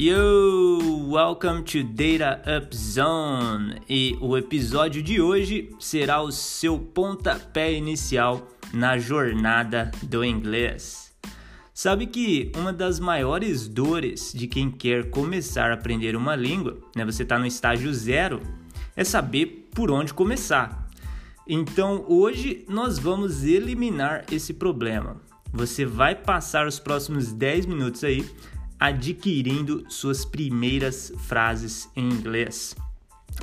Yo, welcome to Data Up Zone. E o episódio de hoje será o seu pontapé inicial na jornada do inglês. Sabe que uma das maiores dores de quem quer começar a aprender uma língua, né, você está no estágio zero, é saber por onde começar. Então hoje nós vamos eliminar esse problema. Você vai passar os próximos 10 minutos aí adquirindo suas primeiras frases em inglês.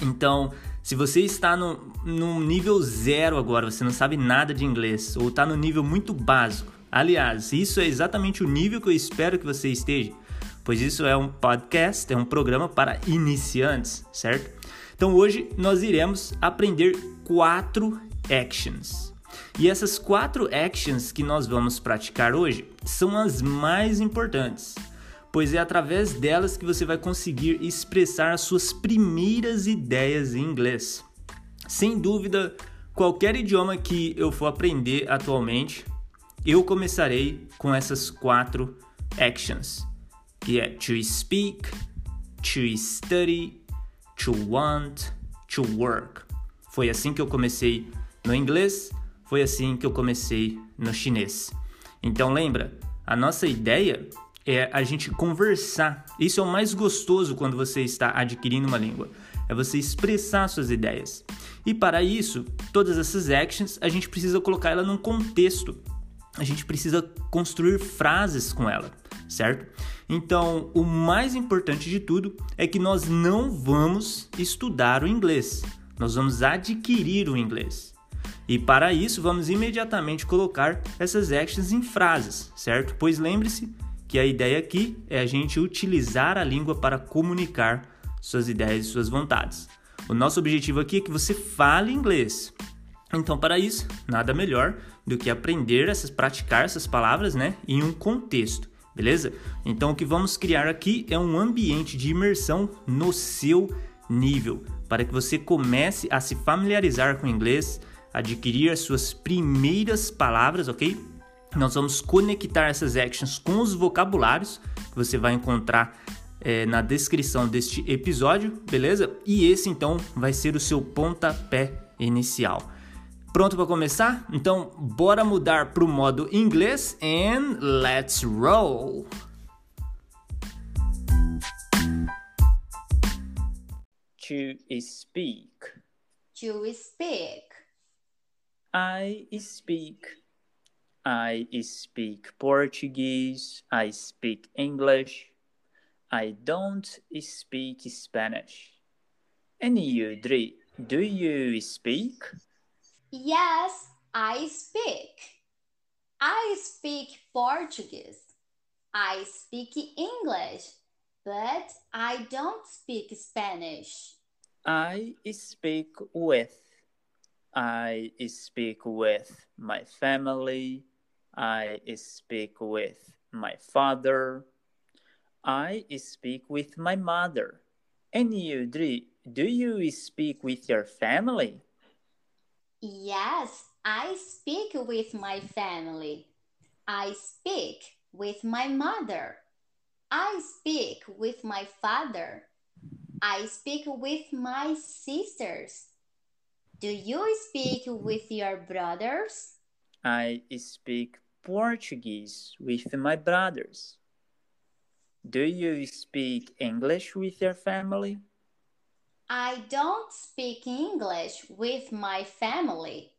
Então, se você está no, no nível zero agora, você não sabe nada de inglês, ou está no nível muito básico, aliás, isso é exatamente o nível que eu espero que você esteja, pois isso é um podcast, é um programa para iniciantes, certo? Então hoje nós iremos aprender quatro actions. E essas quatro actions que nós vamos praticar hoje são as mais importantes pois é através delas que você vai conseguir expressar as suas primeiras ideias em inglês. Sem dúvida, qualquer idioma que eu for aprender atualmente, eu começarei com essas quatro actions, que é to speak, to study, to want, to work. Foi assim que eu comecei no inglês, foi assim que eu comecei no chinês. Então lembra, a nossa ideia é a gente conversar. Isso é o mais gostoso quando você está adquirindo uma língua. É você expressar suas ideias. E para isso, todas essas actions, a gente precisa colocar ela num contexto. A gente precisa construir frases com ela, certo? Então, o mais importante de tudo é que nós não vamos estudar o inglês. Nós vamos adquirir o inglês. E para isso, vamos imediatamente colocar essas actions em frases, certo? Pois lembre-se que a ideia aqui é a gente utilizar a língua para comunicar suas ideias e suas vontades. O nosso objetivo aqui é que você fale inglês. Então, para isso, nada melhor do que aprender essas, praticar essas palavras, né, em um contexto, beleza? Então, o que vamos criar aqui é um ambiente de imersão no seu nível, para que você comece a se familiarizar com o inglês, adquirir as suas primeiras palavras, ok? Nós vamos conectar essas actions com os vocabulários que você vai encontrar é, na descrição deste episódio, beleza? E esse então vai ser o seu pontapé inicial. Pronto para começar? Então, bora mudar para o modo inglês and let's roll! To speak. To speak. I speak. I speak Portuguese, I speak English, I don't speak Spanish. And you, Dri, do you speak? Yes, I speak. I speak Portuguese. I speak English, but I don't speak Spanish. I speak with. I speak with my family I speak with my father. I speak with my mother. And you, Dri, do you speak with your family? Yes, I speak with my family. I speak with my mother. I speak with my father. I speak with my sisters. Do you speak with your brothers? I speak Portuguese with my brothers. Do you speak English with your family? I don't speak English with my family.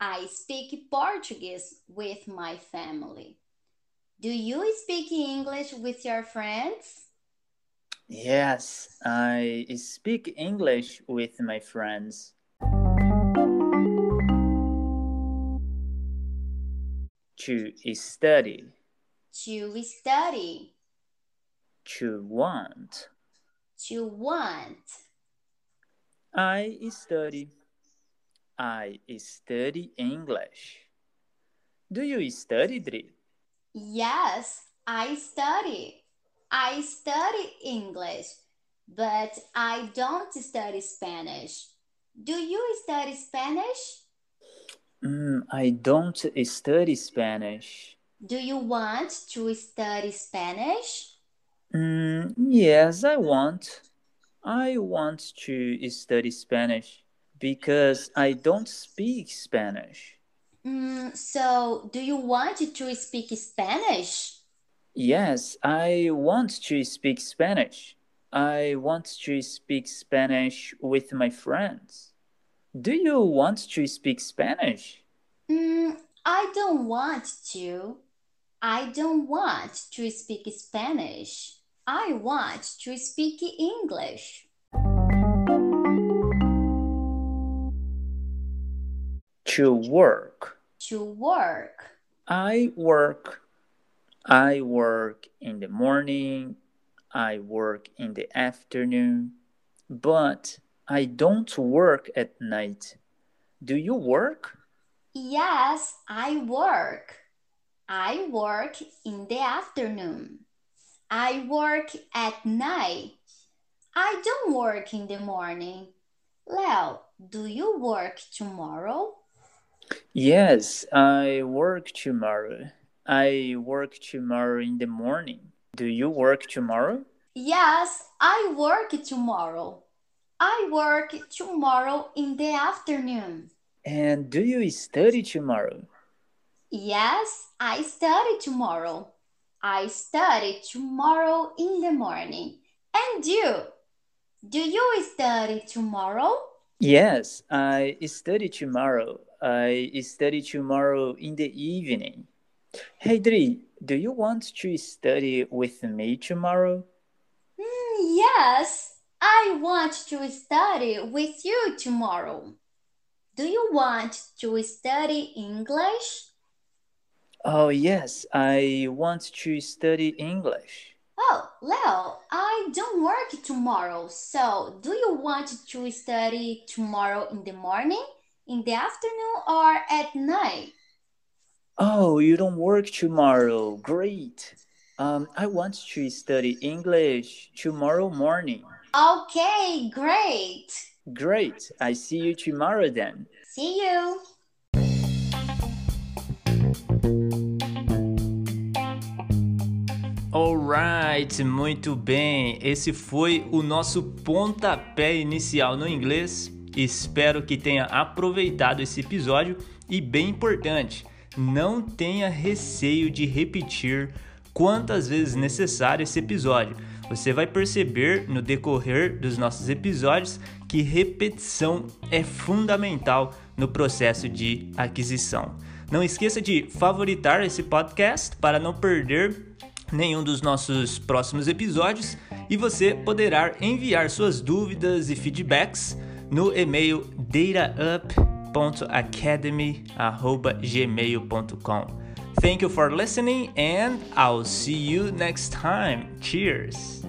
I speak Portuguese with my family. Do you speak English with your friends? Yes, I speak English with my friends. To study. To study. To want. To want. I study. I study English. Do you study, Dri? Yes, I study. I study English, but I don't study Spanish. Do you study Spanish? Mm, I don't study Spanish. Do you want to study Spanish? Mm, yes, I want. I want to study Spanish because I don't speak Spanish. Mm, so, do you want to speak Spanish? Yes, I want to speak Spanish. I want to speak Spanish with my friends. Do you want to speak Spanish? Mm, I don't want to. I don't want to speak Spanish. I want to speak English. To work. To work. I work. I work in the morning. I work in the afternoon. But I don't work at night. Do you work? Yes, I work. I work in the afternoon. I work at night. I don't work in the morning. Leo, do you work tomorrow? Yes, I work tomorrow. I work tomorrow in the morning. Do you work tomorrow? Yes, I work tomorrow. I work tomorrow in the afternoon. And do you study tomorrow? Yes, I study tomorrow. I study tomorrow in the morning. And you? Do you study tomorrow? Yes, I study tomorrow. I study tomorrow in the evening. Hey, Dri, do you want to study with me tomorrow? Mm, yes, I want to study with you tomorrow. Do you want to study English? Oh, yes, I want to study English. Oh, Leo, I don't work tomorrow, so do you want to study tomorrow in the morning, in the afternoon, or at night? Oh, you don't work tomorrow. Great. Um, I want to study English tomorrow morning. Okay, great. Great. I see you tomorrow then. See you. Alright, muito bem. Esse foi o nosso pontapé inicial no inglês. Espero que tenha aproveitado esse episódio e bem importante, não tenha receio de repetir quantas vezes necessário esse episódio. Você vai perceber no decorrer dos nossos episódios que repetição é fundamental no processo de aquisição. Não esqueça de favoritar esse podcast para não perder nenhum dos nossos próximos episódios e você poderá enviar suas dúvidas e feedbacks no e-mail dataup.academy@gmail.com. Thank you for listening and I'll see you next time. Cheers.